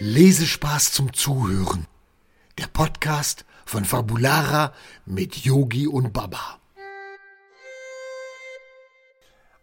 Lesespaß zum Zuhören. Der Podcast von Fabulara mit Yogi und Baba.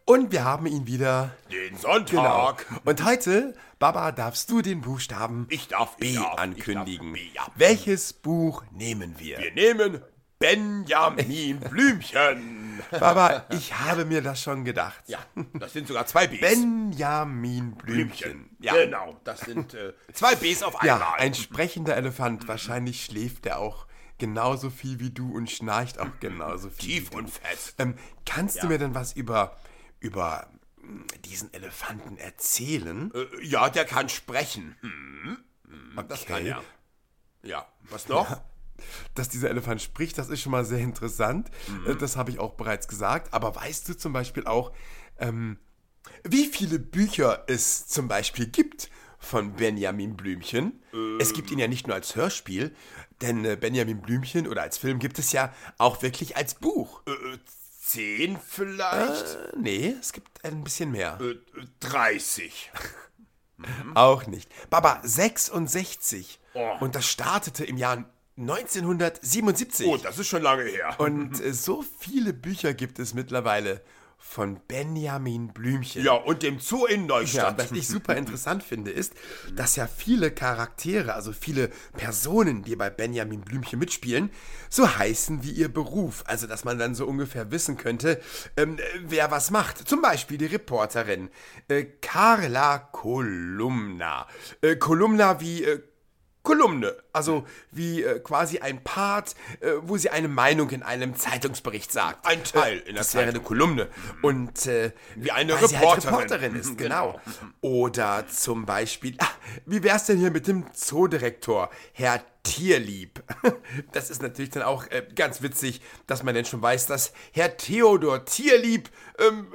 Und wir haben ihn wieder. Den Sonntag. Genau. Und heute, Baba, darfst du den Buchstaben Ich darf, ich B darf, ich ankündigen. darf B, ja. Welches Buch nehmen wir? Wir nehmen Benjamin Blümchen. Baba, ich habe mir das schon gedacht. Ja, das sind sogar zwei Bs. Benjamin Blümchen. Blümchen. Ja, genau. Das sind äh, zwei Bs auf einmal. Ja, ein sprechender Elefant. Wahrscheinlich schläft er auch genauso viel wie du und schnarcht auch genauso viel. Tief und fest. Ähm, kannst du mir denn was über, über mm, diesen Elefanten erzählen? Äh, ja, der kann sprechen. Hm. Hm, Das kann Okay. er. Ja, was noch? Dass dieser Elefant spricht, das ist schon mal sehr interessant. Mhm. Äh, Das habe ich auch bereits gesagt. Aber weißt du zum Beispiel auch, ähm, wie viele Bücher es zum Beispiel gibt von Benjamin Blümchen? Es gibt ihn ja nicht nur als Hörspiel, denn äh, Benjamin Blümchen oder als Film gibt es ja auch wirklich als Buch. Äh, Zehn vielleicht? Äh, nee, es gibt ein bisschen mehr. Äh, 30. Auch nicht. Baba, 66. Oh. Und das startete im Jahr 1977. Oh, das ist schon lange her. Und äh, so viele Bücher gibt es mittlerweile von Benjamin Blümchen. ja, und dem Zoo in Ja, Neustadt. was ich super interessant finde, ist, dass ja viele Charaktere, also viele Personen, die bei Benjamin Blümchen mitspielen, so heißen wie ihr Beruf. Also, dass man dann so ungefähr wissen könnte, ähm, wer was macht. Zum Beispiel die Reporterin äh, Carla Kolumna. Äh, Kolumna wie äh, Kolumne, also wie äh, quasi ein Part, äh, wo sie eine Meinung in einem Zeitungsbericht sagt. Ein Teil in der das wäre eine Zeitung. Kolumne. Und äh, Wie eine sie halt Reporterin. Reporterin ist, genau. Oder zum Beispiel, ah, wie wär's denn hier mit dem Zoodirektor, Herr Tierlieb? Das ist natürlich dann auch äh, ganz witzig, dass man denn schon weiß, dass Herr Theodor Tierlieb ähm,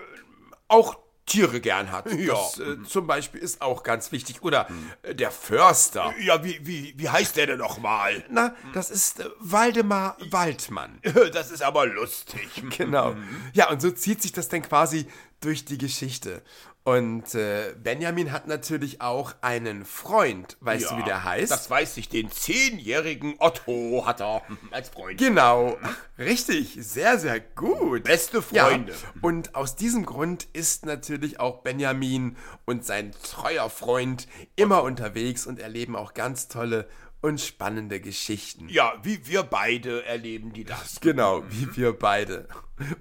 auch Tiere gern hat. Ja. Das äh, zum Beispiel ist auch ganz wichtig. Oder äh, der Förster. Ja, wie, wie, wie heißt der denn nochmal? Na, das ist äh, Waldemar Waldmann. Das ist aber lustig. Genau. Ja, und so zieht sich das dann quasi durch die Geschichte. Und äh, Benjamin hat natürlich auch einen Freund. Weißt du, wie der heißt? Das weiß ich, den zehnjährigen Otto hat er als Freund. genau. Richtig, sehr, sehr gut. Beste Ja, Freunde. und aus diesem Grund ist natürlich auch Benjamin und sein treuer Freund immer unterwegs und erleben auch ganz tolle und spannende Geschichten. Ja, wie wir beide erleben die das. Genau, wie wir beide.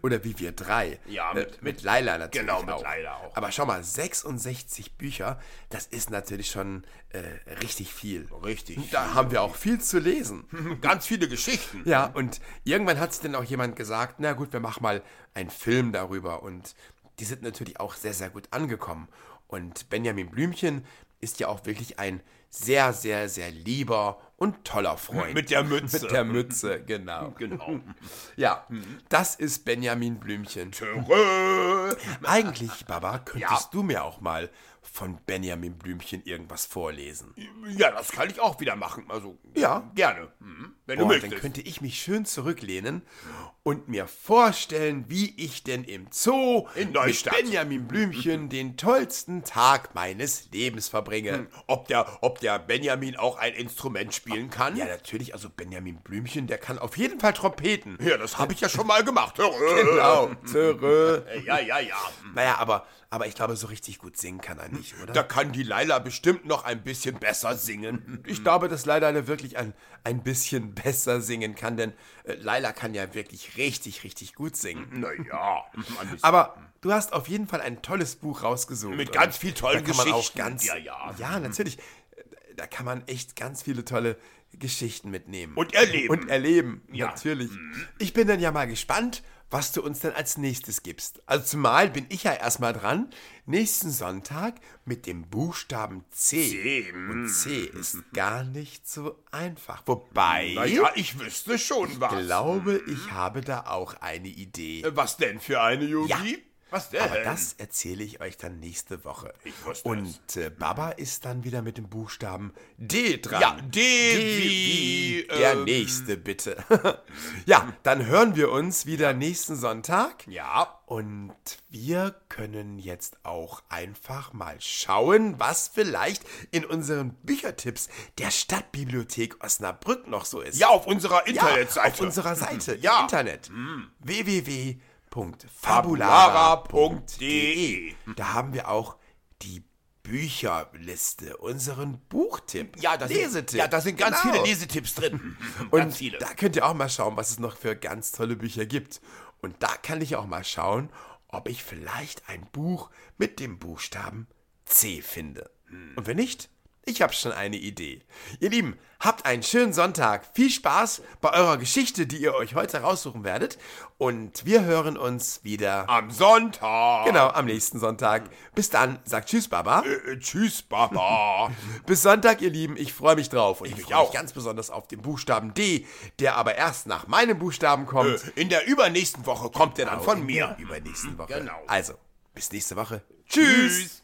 Oder wie wir drei. Ja, äh, mit- mit Laila natürlich. Genau, mit auch. Laila auch. Aber schau mal, 66 Bücher, das ist natürlich schon äh, richtig viel. Richtig Da haben wir auch viel zu lesen. Ganz viele Geschichten. Ja, und irgendwann hat sich dann auch jemand gesagt, na gut, wir machen mal einen Film darüber. Und die sind natürlich auch sehr, sehr gut angekommen. Und Benjamin Blümchen ist ja auch wirklich ein sehr, sehr, sehr lieber und toller Freund. Mit der Mütze. Mit der Mütze, genau. Genau. Ja, das ist Benjamin Blümchen. Törö. Eigentlich, Baba, könntest Ja. du mir auch mal von Benjamin Blümchen irgendwas vorlesen. Ja, das kann ich auch wieder machen. Also, Ja. gerne. Mhm. Wenn du Boah, dann möchtest. könnte ich mich schön zurücklehnen und mir vorstellen, wie ich denn im Zoo In Neustadt. mit Benjamin Blümchen den tollsten Tag meines Lebens verbringe. Ob der, ob der Benjamin auch ein Instrument spielen kann? Ja, natürlich, also Benjamin Blümchen, der kann auf jeden Fall Trompeten. Ja, das habe ich ja schon mal gemacht. Genau. Ja, ja, ja. Naja, aber, aber ich glaube, so richtig gut singen kann er nicht, oder? Da kann die Laila bestimmt noch ein bisschen besser singen. Ich glaube, dass Laila wirklich ein, ein bisschen besser singen kann, denn äh, Laila kann ja wirklich richtig, richtig gut singen. Naja. Aber du hast auf jeden Fall ein tolles Buch rausgesucht. Mit ganz viel tollen Geschichten. ganz, Ja, ja. Ja, natürlich. Da kann man echt ganz viele tolle Geschichten mitnehmen. Und erleben. Und erleben, Ja. natürlich. Ich bin dann ja mal gespannt, was du uns dann als nächstes gibst. Also zumal bin ich ja erstmal dran, nächsten Sonntag mit dem Buchstaben C. C, Und C ist gar nicht so einfach. Wobei, Naja, ich wüsste schon was. ich glaube, ich habe da auch eine Idee. Äh, Was denn für eine, Yogi? Ja, Was denn? Aber das erzähle ich euch dann nächste Woche. Ich wusste Und äh, Baba ist dann wieder mit dem Buchstaben D dran. Ja, D wie, der ähm, nächste, bitte. ja, dann hören wir uns wieder nächsten Sonntag. Ja. Und wir können jetzt auch einfach mal schauen, was vielleicht in unseren Büchertipps der Stadtbibliothek Osnabrück noch so ist. Ja, auf unserer Ja, Internetseite. auf unserer Seite Ja. im Internet. www.fabulara.de Da haben wir auch die Bücherliste, unseren Buchtipp, ja, da Lesetipp. Sind, ja, da sind ganz Genau. viele Lesetipps drin. Und ganz viele. da könnt ihr auch mal schauen, was es noch für ganz tolle Bücher gibt. Und da kann ich auch mal schauen, ob ich vielleicht ein Buch mit dem Buchstaben C finde. Und wenn nicht, ich habe schon eine Idee. Ihr Lieben, habt einen schönen Sonntag. Viel Spaß bei eurer Geschichte, die ihr euch heute raussuchen werdet. Und wir hören uns wieder. Am Sonntag. Genau, am nächsten Sonntag. Bis dann, sagt Tschüss, Baba. Äh, tschüss, Baba. Bis Sonntag, ihr Lieben. Ich freue mich drauf. Und ich, mich freue mich auch. ganz besonders auf den Buchstaben D, der aber erst nach meinem Buchstaben kommt. Äh, In der übernächsten Woche kommt der dann von mir. Übernächsten Woche. Genau. Also, bis nächste Woche. Tschüss.